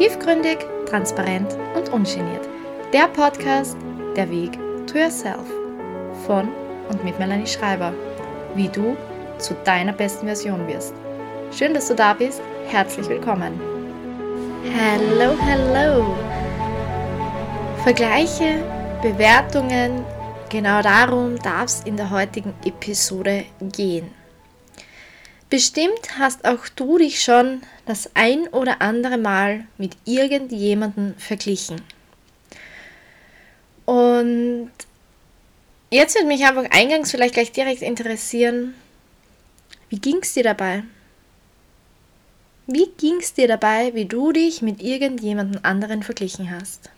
Tiefgründig, transparent und ungeniert. Der Podcast Der Weg to Yourself von und mit Melanie Schreiber. Wie du zu deiner besten Version wirst. Schön, dass du da bist. Herzlich willkommen. Hello, hello. Vergleiche, Bewertungen, genau darum darf es in der heutigen Episode gehen. Bestimmt hast auch du dich schon das ein oder andere Mal mit irgendjemandem verglichen. Und jetzt würde mich einfach eingangs vielleicht gleich direkt interessieren, wie ging es dir dabei? Wie ging es dir dabei, wie du dich mit irgendjemandem anderen verglichen hast?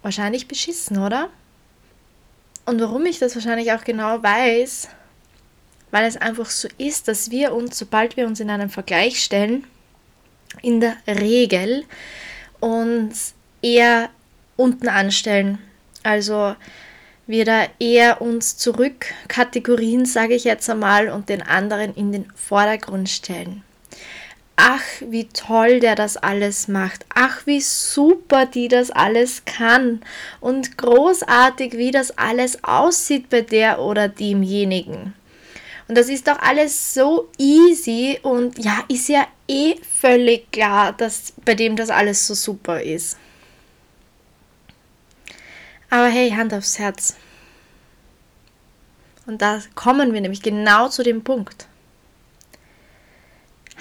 Wahrscheinlich beschissen, oder? Und warum ich das wahrscheinlich auch genau weiß, weil es einfach so ist, dass wir uns, sobald wir uns in einen Vergleich stellen, in der Regel uns eher unten anstellen. Also wir da eher uns zurück Kategorien, sage ich jetzt einmal, und den anderen in den Vordergrund stellen. Ach, wie toll der das alles macht. Ach, wie super die das alles kann. Und großartig, wie das alles aussieht bei der oder demjenigen. Und das ist doch alles so easy und ja, ist ja eh völlig klar, dass bei dem das alles so super ist. Aber hey, Hand aufs Herz. Und da kommen wir nämlich genau zu dem Punkt.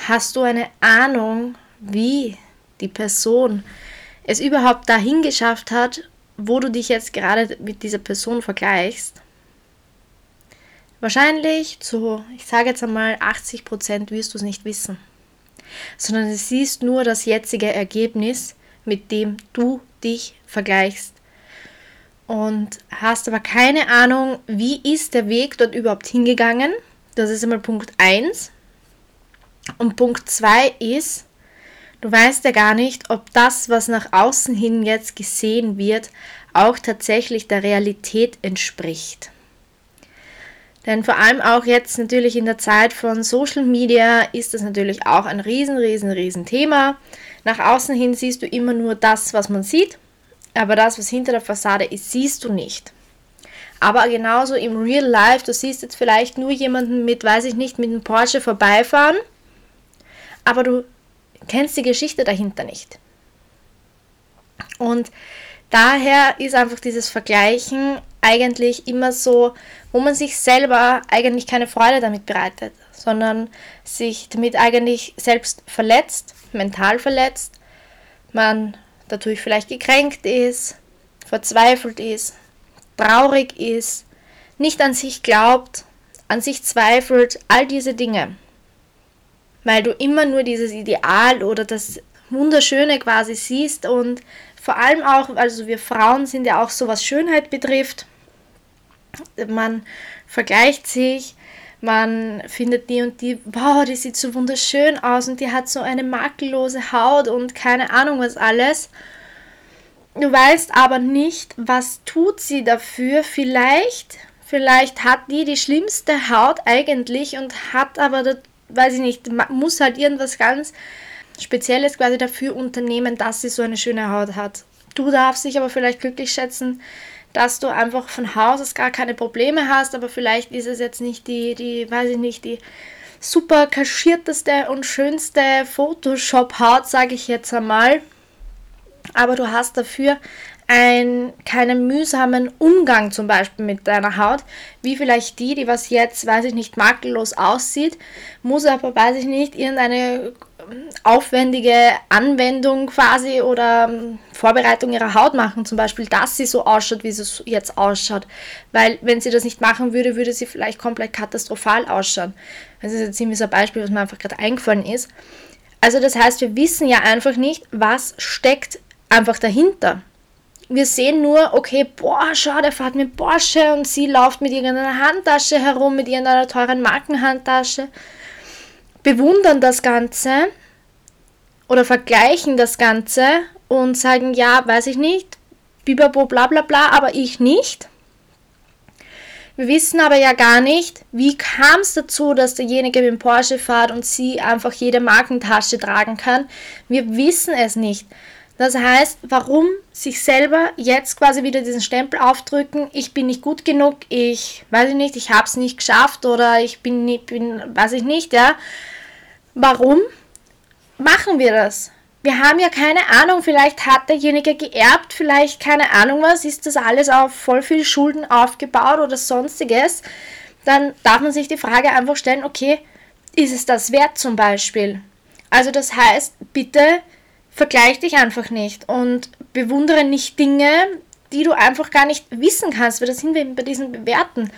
Hast du eine Ahnung, wie die Person es überhaupt dahin geschafft hat, wo du dich jetzt gerade mit dieser Person vergleichst? Wahrscheinlich zu, ich sage jetzt einmal, 80 Prozent wirst du es nicht wissen, sondern du siehst nur das jetzige Ergebnis, mit dem du dich vergleichst. Und hast aber keine Ahnung, wie ist der Weg dort überhaupt hingegangen. Das ist einmal Punkt 1. Und Punkt 2 ist, du weißt ja gar nicht, ob das, was nach außen hin jetzt gesehen wird, auch tatsächlich der Realität entspricht. Denn vor allem auch jetzt natürlich in der Zeit von Social Media ist das natürlich auch ein riesen, riesen, riesen Thema. Nach außen hin siehst du immer nur das, was man sieht, aber das, was hinter der Fassade ist, siehst du nicht. Aber genauso im Real Life, du siehst jetzt vielleicht nur jemanden mit, weiß ich nicht, mit einem Porsche vorbeifahren, aber du kennst die Geschichte dahinter nicht. Und daher ist einfach dieses Vergleichen eigentlich immer so, wo man sich selber eigentlich keine Freude damit bereitet, sondern sich damit eigentlich selbst verletzt, mental verletzt, man dadurch vielleicht gekränkt ist, verzweifelt ist, traurig ist, nicht an sich glaubt, an sich zweifelt, all diese Dinge. Weil du immer nur dieses Ideal oder das Wunderschöne quasi siehst und vor allem auch, also wir Frauen sind ja auch so, was Schönheit betrifft, man vergleicht sich, man findet die und die, wow, die sieht so wunderschön aus und die hat so eine makellose Haut und keine Ahnung was alles. Du weißt aber nicht, was tut sie dafür. Vielleicht, vielleicht hat die die schlimmste Haut eigentlich und hat aber, das, weiß ich nicht, muss halt irgendwas ganz Spezielles quasi dafür unternehmen, dass sie so eine schöne Haut hat. Du darfst dich aber vielleicht glücklich schätzen, dass du einfach von Haus aus gar keine Probleme hast, aber vielleicht ist es jetzt nicht die, die, weiß ich nicht, die super kaschierteste und schönste Photoshop-Haut, sage ich jetzt einmal. Aber du hast dafür ein, keinen mühsamen Umgang zum Beispiel mit deiner Haut, wie vielleicht die, die was jetzt, weiß ich nicht, makellos aussieht, muss aber, weiß ich nicht, irgendeine aufwendige Anwendung quasi oder ähm, Vorbereitung ihrer Haut machen, zum Beispiel, dass sie so ausschaut, wie sie jetzt ausschaut. Weil wenn sie das nicht machen würde, würde sie vielleicht komplett katastrophal ausschauen. Das ist jetzt ziemlich ein Beispiel, was mir einfach gerade eingefallen ist. Also das heißt, wir wissen ja einfach nicht, was steckt einfach dahinter. Wir sehen nur, okay, boah, schau, der fährt mit Porsche und sie läuft mit irgendeiner Handtasche herum, mit irgendeiner teuren Markenhandtasche bewundern das Ganze oder vergleichen das Ganze und sagen, ja, weiß ich nicht, bibabo, bla bla bla, aber ich nicht. Wir wissen aber ja gar nicht, wie kam es dazu, dass derjenige mit dem Porsche fährt und sie einfach jede Markentasche tragen kann. Wir wissen es nicht. Das heißt, warum sich selber jetzt quasi wieder diesen Stempel aufdrücken, ich bin nicht gut genug, ich weiß ich nicht, ich habe es nicht geschafft oder ich bin nicht, bin, weiß ich nicht, ja. Warum machen wir das? Wir haben ja keine Ahnung, vielleicht hat derjenige geerbt, vielleicht keine Ahnung was, ist das alles auf voll viel Schulden aufgebaut oder sonstiges. Dann darf man sich die Frage einfach stellen, okay, ist es das wert zum Beispiel? Also das heißt, bitte vergleich dich einfach nicht und bewundere nicht Dinge, die du einfach gar nicht wissen kannst, weil das sind wir bei diesen Bewerten.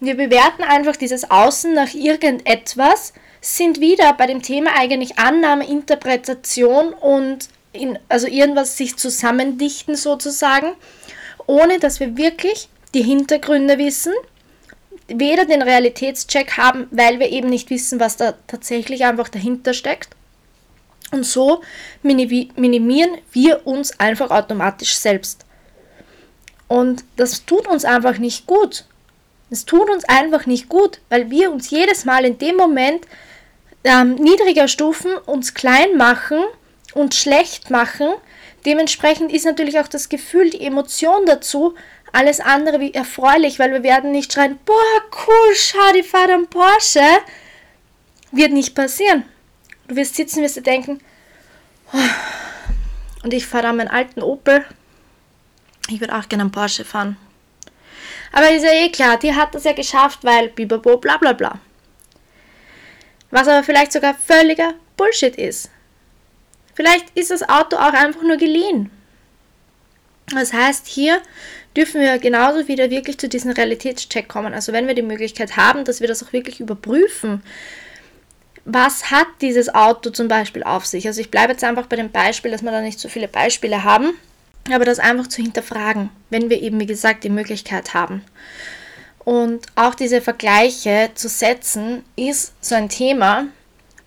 Wir bewerten einfach dieses Außen nach irgendetwas, sind wieder bei dem Thema eigentlich Annahme, Interpretation und in, also irgendwas sich zusammendichten sozusagen, ohne dass wir wirklich die Hintergründe wissen, weder den Realitätscheck haben, weil wir eben nicht wissen, was da tatsächlich einfach dahinter steckt. Und so minimieren wir uns einfach automatisch selbst. Und das tut uns einfach nicht gut. Es tut uns einfach nicht gut, weil wir uns jedes Mal in dem Moment ähm, niedriger Stufen uns klein machen und schlecht machen. Dementsprechend ist natürlich auch das Gefühl, die Emotion dazu alles andere wie erfreulich, weil wir werden nicht schreien, boah, cool, schau, die fahrt am Porsche. Wird nicht passieren. Du wirst sitzen, wirst du denken, oh, und ich fahre meinen alten Opel. Ich würde auch gerne einen Porsche fahren. Aber ist ja eh klar, die hat das ja geschafft, weil bibabo bla bla bla. Was aber vielleicht sogar völliger Bullshit ist. Vielleicht ist das Auto auch einfach nur geliehen. Das heißt, hier dürfen wir genauso wieder wirklich zu diesem Realitätscheck kommen. Also wenn wir die Möglichkeit haben, dass wir das auch wirklich überprüfen. Was hat dieses Auto zum Beispiel auf sich? Also ich bleibe jetzt einfach bei dem Beispiel, dass wir da nicht so viele Beispiele haben, aber das einfach zu hinterfragen, wenn wir eben, wie gesagt, die Möglichkeit haben. Und auch diese Vergleiche zu setzen, ist so ein Thema.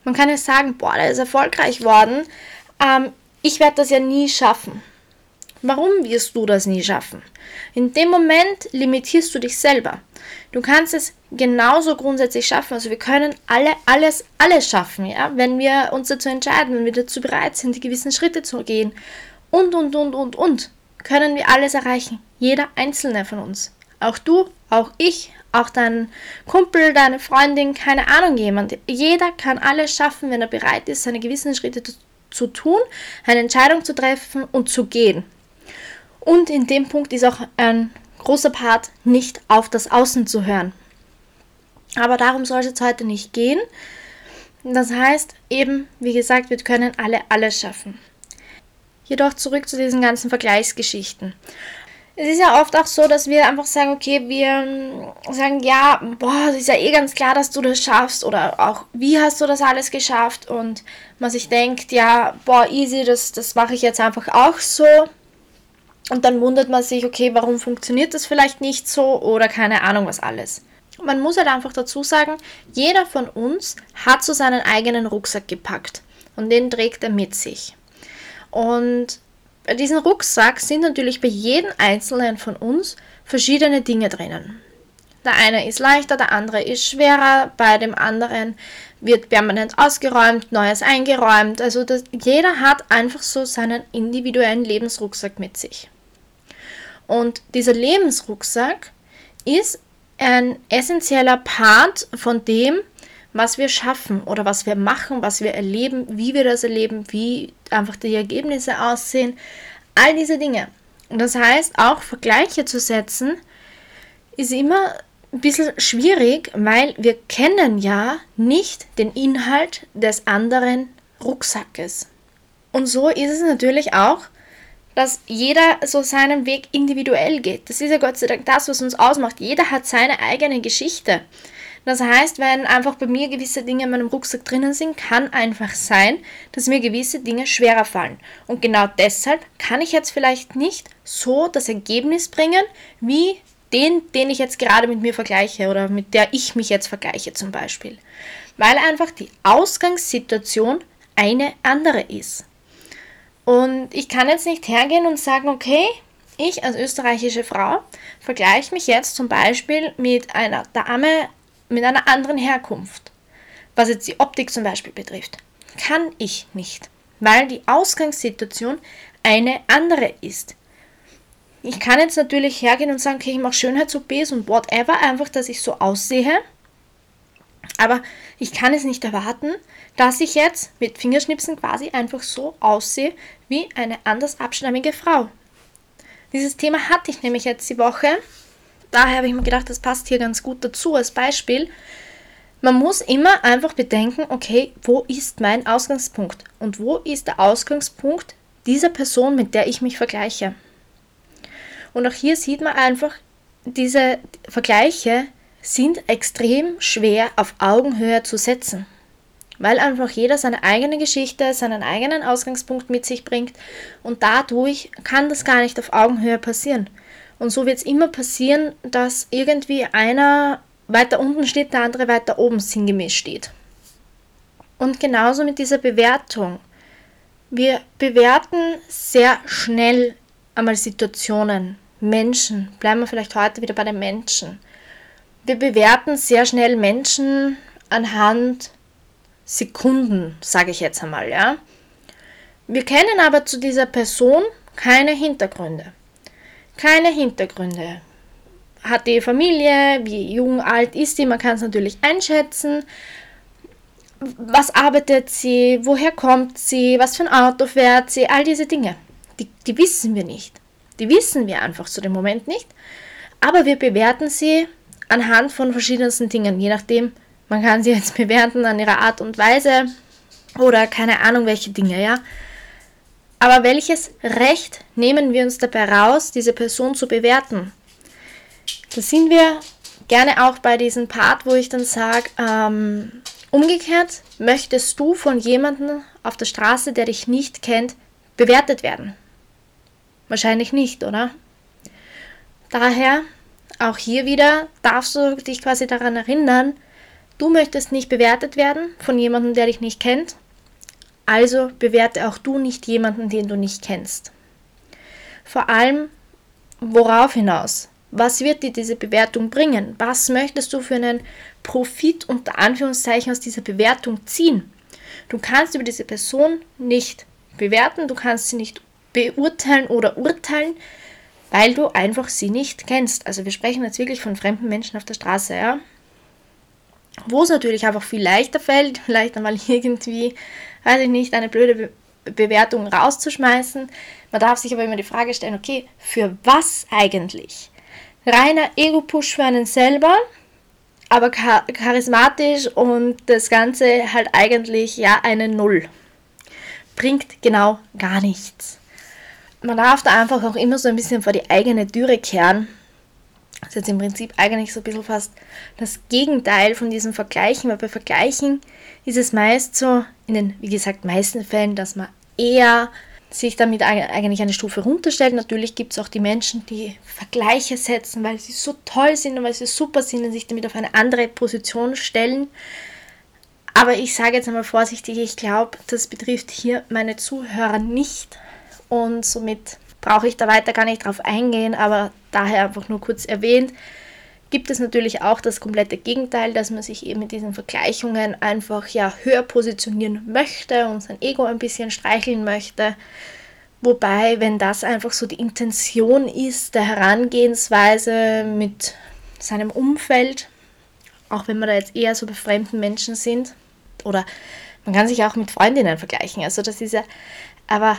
Man kann ja sagen, boah, der ist erfolgreich worden. Ähm, ich werde das ja nie schaffen. Warum wirst du das nie schaffen? In dem Moment limitierst du dich selber. Du kannst es genauso grundsätzlich schaffen. Also wir können alle, alles, alles schaffen, ja, wenn wir uns dazu entscheiden, wenn wir dazu bereit sind, die gewissen Schritte zu gehen. Und, und, und, und, und. Können wir alles erreichen. Jeder einzelne von uns. Auch du, auch ich, auch dein Kumpel, deine Freundin, keine Ahnung, jemand. Jeder kann alles schaffen, wenn er bereit ist, seine gewissen Schritte zu, tun, eine Entscheidung zu treffen und zu gehen. Und in dem Punkt ist auch ein großer Part, nicht auf das Außen zu hören. Aber darum soll es jetzt heute nicht gehen. Das heißt eben, wie gesagt, wir können alle alles schaffen. Jedoch zurück zu diesen ganzen Vergleichsgeschichten es ist ja oft auch so, dass wir einfach sagen, okay, wir ähm, sagen, ja, boah, es ist ja eh ganz klar, dass du das schaffst oder auch, wie hast du das alles geschafft und man sich denkt, ja, boah, easy, das, das mache ich jetzt einfach auch so. Und dann wundert man sich, okay, warum funktioniert das vielleicht nicht so oder keine Ahnung was alles. Man muss halt einfach dazu sagen, jeder von uns hat so seinen eigenen Rucksack gepackt und den trägt er mit sich. Und bei diesem Rucksack sind natürlich bei jedem Einzelnen von uns verschiedene Dinge drinnen. Der eine ist leichter, der andere ist schwerer, bei dem anderen wird permanent ausgeräumt, Neues eingeräumt. Also das, jeder hat einfach so seinen individuellen Lebensrucksack mit sich. Und dieser Lebensrucksack ist ein essentieller Part von dem, was wir schaffen oder was wir machen, was wir erleben, wie wir das erleben, wie einfach die Ergebnisse aussehen, all diese Dinge. Und das heißt, auch Vergleiche zu setzen, ist immer ein bisschen schwierig, weil wir kennen ja nicht den Inhalt des anderen Rucksackes. Und so ist es natürlich auch, dass jeder so seinen Weg individuell geht. Das ist ja Gott sei Dank das, was uns ausmacht. Jeder hat seine eigene Geschichte. Das heißt, wenn einfach bei mir gewisse Dinge in meinem Rucksack drinnen sind, kann einfach sein, dass mir gewisse Dinge schwerer fallen. Und genau deshalb kann ich jetzt vielleicht nicht so das Ergebnis bringen, wie den, den ich jetzt gerade mit mir vergleiche oder mit der ich mich jetzt vergleiche zum Beispiel. Weil einfach die Ausgangssituation eine andere ist. Und ich kann jetzt nicht hergehen und sagen, okay, Ich als österreichische Frau vergleiche mich jetzt zum Beispiel mit einer Dame mit einer anderen Herkunft, was jetzt die Optik zum Beispiel betrifft. Kann ich nicht, weil die Ausgangssituation eine andere ist. Ich kann jetzt natürlich hergehen und sagen, okay, ich mache Schönheits-OPs und whatever, einfach, dass ich so aussehe. Aber ich kann es nicht erwarten, dass ich jetzt mit Fingerschnipsen quasi einfach so aussehe wie eine anders abstammige Frau. Dieses Thema hatte ich nämlich jetzt die Woche. Daher habe ich mir gedacht, das passt hier ganz gut dazu als Beispiel. Man muss immer einfach bedenken, okay, wo ist mein Ausgangspunkt? Und wo ist der Ausgangspunkt dieser Person, mit der ich mich vergleiche? Und auch hier sieht man einfach, diese Vergleiche sind extrem schwer auf Augenhöhe zu setzen weil einfach jeder seine eigene Geschichte, seinen eigenen Ausgangspunkt mit sich bringt und dadurch kann das gar nicht auf Augenhöhe passieren. Und so wird es immer passieren, dass irgendwie einer weiter unten steht, der andere weiter oben sinngemäß steht. Und genauso mit dieser Bewertung. Wir bewerten sehr schnell einmal Situationen, Menschen. Bleiben wir vielleicht heute wieder bei den Menschen. Wir bewerten sehr schnell Menschen anhand Sekunden, sage ich jetzt einmal, ja. Wir kennen aber zu dieser Person keine Hintergründe. Keine Hintergründe. Hat die Familie, wie jung, alt ist sie, man kann es natürlich einschätzen. Was arbeitet sie, woher kommt sie, was für ein Auto fährt sie, all diese Dinge. Die, die wissen wir nicht. Die wissen wir einfach zu dem Moment nicht. Aber wir bewerten sie anhand von verschiedensten Dingen, je nachdem, man kann sie jetzt bewerten an ihrer Art und Weise oder keine Ahnung welche Dinge, ja. Aber welches Recht nehmen wir uns dabei raus, diese Person zu bewerten? Da sind wir gerne auch bei diesem Part, wo ich dann sage, ähm, umgekehrt, möchtest du von jemandem auf der Straße, der dich nicht kennt, bewertet werden? Wahrscheinlich nicht, oder? Daher, auch hier wieder, darfst du dich quasi daran erinnern, Du möchtest nicht bewertet werden von jemandem, der dich nicht kennt. Also bewerte auch du nicht jemanden, den du nicht kennst. Vor allem, worauf hinaus? Was wird dir diese Bewertung bringen? Was möchtest du für einen Profit unter Anführungszeichen aus dieser Bewertung ziehen? Du kannst über diese Person nicht bewerten, du kannst sie nicht beurteilen oder urteilen, weil du einfach sie nicht kennst. Also wir sprechen jetzt wirklich von fremden Menschen auf der Straße, ja. Wo es natürlich einfach viel leichter fällt, vielleicht einmal irgendwie, weiß ich nicht, eine blöde Be Bewertung rauszuschmeißen. Man darf sich aber immer die Frage stellen, okay, für was eigentlich? Reiner Ego-Push für einen selber, aber char charismatisch und das Ganze halt eigentlich ja eine Null. Bringt genau gar nichts. Man darf da einfach auch immer so ein bisschen vor die eigene Türe kehren das ist jetzt im Prinzip eigentlich so ein bisschen fast das Gegenteil von diesem Vergleichen, weil bei Vergleichen ist es meist so, in den, wie gesagt, meisten Fällen, dass man eher sich damit eigentlich eine Stufe runterstellt. Natürlich gibt es auch die Menschen, die Vergleiche setzen, weil sie so toll sind und weil sie super sind und sich damit auf eine andere Position stellen. Aber ich sage jetzt einmal vorsichtig, ich glaube, das betrifft hier meine Zuhörer nicht und somit brauche ich da weiter gar nicht drauf eingehen, aber daher einfach nur kurz erwähnt. Gibt es natürlich auch das komplette Gegenteil, dass man sich eben mit diesen Vergleichungen einfach ja höher positionieren möchte und sein Ego ein bisschen streicheln möchte. Wobei, wenn das einfach so die Intention ist, der Herangehensweise mit seinem Umfeld, auch wenn wir da jetzt eher so bei fremden Menschen sind, oder man kann sich auch mit Freundinnen vergleichen. Also das ist ja, aber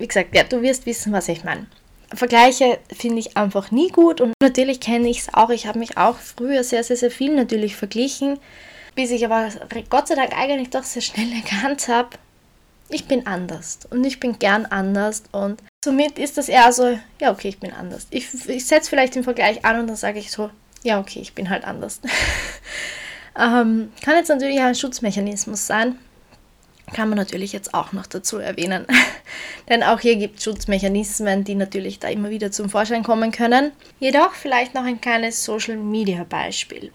wie gesagt, ja, du wirst wissen, was ich meine. Vergleiche finde ich einfach nie gut und natürlich kenne ich es auch. Ich habe mich auch früher sehr, sehr, sehr viel natürlich verglichen, bis ich aber Gott sei Dank eigentlich doch sehr schnell erkannt habe, ich bin anders und ich bin gern anders und somit ist das eher so, ja, okay, ich bin anders. Ich, ich setze vielleicht den Vergleich an und dann sage ich so, ja, okay, ich bin halt anders. ähm, kann jetzt natürlich ein Schutzmechanismus sein, kann man natürlich jetzt auch noch dazu erwähnen. Denn auch hier gibt es Schutzmechanismen, die natürlich da immer wieder zum Vorschein kommen können. Jedoch vielleicht noch ein kleines Social Media Beispiel.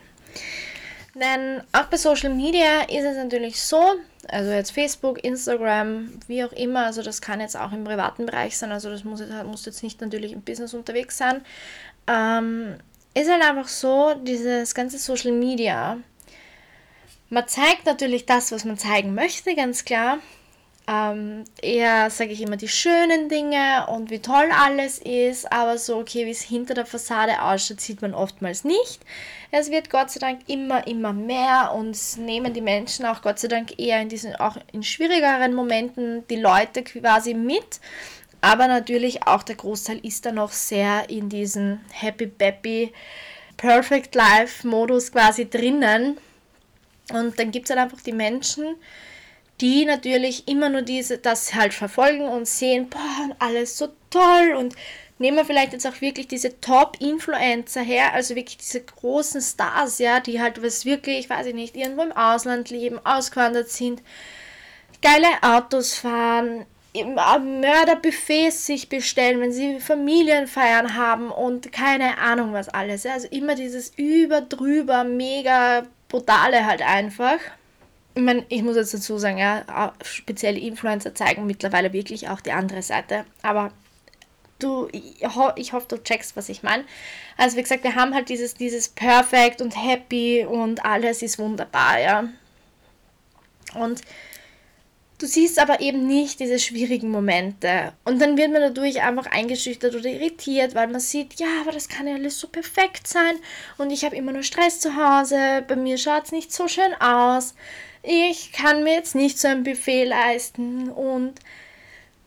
Denn auch bei Social Media ist es natürlich so, Also jetzt Facebook, Instagram, wie auch immer. Also das kann jetzt auch im privaten Bereich sein. Also das muss, muss jetzt nicht natürlich im Business unterwegs sein. Ähm, ist halt einfach so, dieses ganze Social Media. Man zeigt natürlich das, was man zeigen möchte, ganz klar. Ähm, eher sage ich immer die schönen Dinge und wie toll alles ist, aber so, okay, wie es hinter der Fassade ausschaut, sieht man oftmals nicht. Es wird Gott sei Dank immer, immer mehr und nehmen die Menschen auch Gott sei Dank eher in diesen, auch in schwierigeren Momenten die Leute quasi mit. Aber natürlich auch der Großteil ist da noch sehr in diesem Happy Bappy Perfect Life Modus quasi drinnen. Und dann gibt es halt einfach die Menschen, die natürlich immer nur diese, das halt verfolgen und sehen, boah, alles so toll und nehmen wir vielleicht jetzt auch wirklich diese Top-Influencer her, also wirklich diese großen Stars, ja, die halt was wirklich, weiß ich nicht, irgendwo im Ausland leben, ausgewandert sind, geile Autos fahren, Mörderbuffets sich bestellen, wenn sie Familienfeiern haben und keine Ahnung was alles. Ja. Also immer dieses über, drüber, mega brutale halt einfach ich meine, ich muss jetzt dazu sagen, ja, spezielle Influencer zeigen mittlerweile wirklich auch die andere Seite. Aber du, ich hoffe, du checkst, was ich meine. Also wie gesagt, wir haben halt dieses, dieses Perfect und Happy und alles ist wunderbar, ja. Und du siehst aber eben nicht diese schwierigen Momente. Und dann wird man dadurch einfach eingeschüchtert oder irritiert, weil man sieht, ja, aber das kann ja alles so perfekt sein und ich habe immer nur Stress zu Hause, bei mir schaut es nicht so schön aus ich kann mir jetzt nicht so ein Buffet leisten und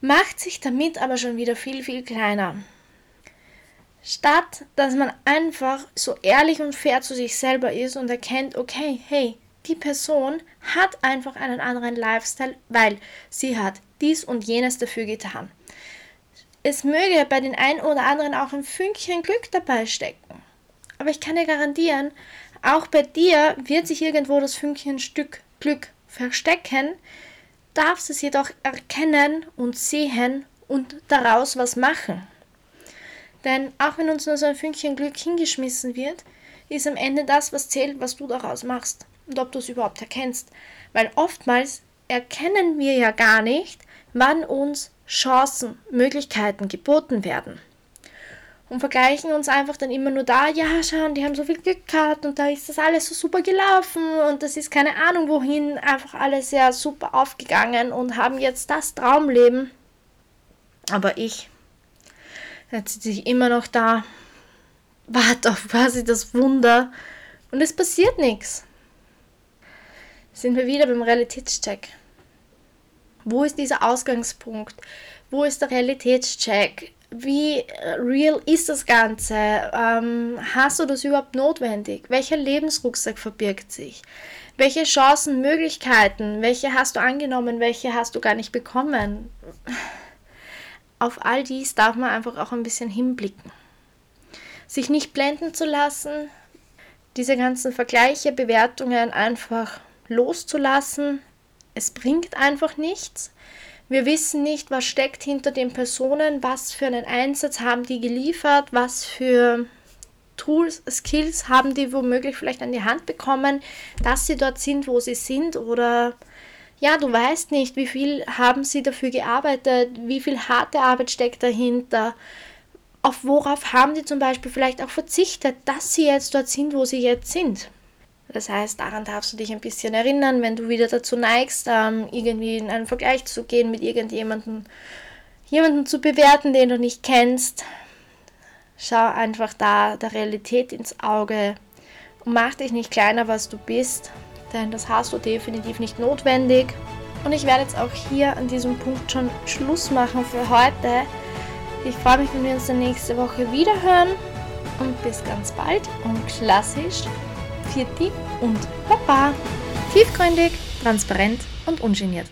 macht sich damit aber schon wieder viel, viel kleiner. Statt dass man einfach so ehrlich und fair zu sich selber ist und erkennt, okay, hey, die Person hat einfach einen anderen Lifestyle, weil sie hat dies und jenes dafür getan. Es möge bei den einen oder anderen auch ein Fünkchen Glück dabei stecken. Aber ich kann dir garantieren, auch bei dir wird sich irgendwo das Fünkchen Stück Glück verstecken, darfst es jedoch erkennen und sehen und daraus was machen. Denn auch wenn uns nur so ein Fünkchen Glück hingeschmissen wird, ist am Ende das, was zählt, was du daraus machst und ob du es überhaupt erkennst. Weil oftmals erkennen wir ja gar nicht, wann uns Chancen, Möglichkeiten geboten werden und vergleichen uns einfach dann immer nur da, ja, schauen, die haben so viel Glück gehabt und da ist das alles so super gelaufen und das ist keine Ahnung wohin, einfach alles sehr super aufgegangen und haben jetzt das Traumleben. Aber ich, jetzt sitze ich immer noch da, warte auf quasi das Wunder und es passiert nichts. Sind wir wieder beim Realitätscheck. Wo ist dieser Ausgangspunkt? Wo ist der Realitätscheck? wie real ist das Ganze? Ähm, hast du das überhaupt notwendig? Welcher Lebensrucksack verbirgt sich? Welche Chancen, Möglichkeiten, welche hast du angenommen, welche hast du gar nicht bekommen? Auf all dies darf man einfach auch ein bisschen hinblicken. Sich nicht blenden zu lassen, diese ganzen Vergleiche, Bewertungen einfach loszulassen. Es bringt einfach nichts. Wir wissen nicht, was steckt hinter den Personen, was für einen Einsatz haben die geliefert, was für Tools, Skills haben die womöglich vielleicht an die Hand bekommen, dass sie dort sind, wo sie sind oder ja, du weißt nicht, wie viel haben sie dafür gearbeitet, wie viel harte Arbeit steckt dahinter, auf worauf haben die zum Beispiel vielleicht auch verzichtet, dass sie jetzt dort sind, wo sie jetzt sind. Das heißt, daran darfst du dich ein bisschen erinnern, wenn du wieder dazu neigst, ähm, irgendwie in einen Vergleich zu gehen mit irgendjemandem, jemanden zu bewerten, den du nicht kennst. Schau einfach da der Realität ins Auge und mach dich nicht kleiner, was du bist, denn das hast du definitiv nicht notwendig. Und ich werde jetzt auch hier an diesem Punkt schon Schluss machen für heute. Ich freue mich, wenn wir uns dann nächste Woche wieder hören und bis ganz bald und klassisch Vierti und Papa. Tiefgründig, transparent und ungeniert.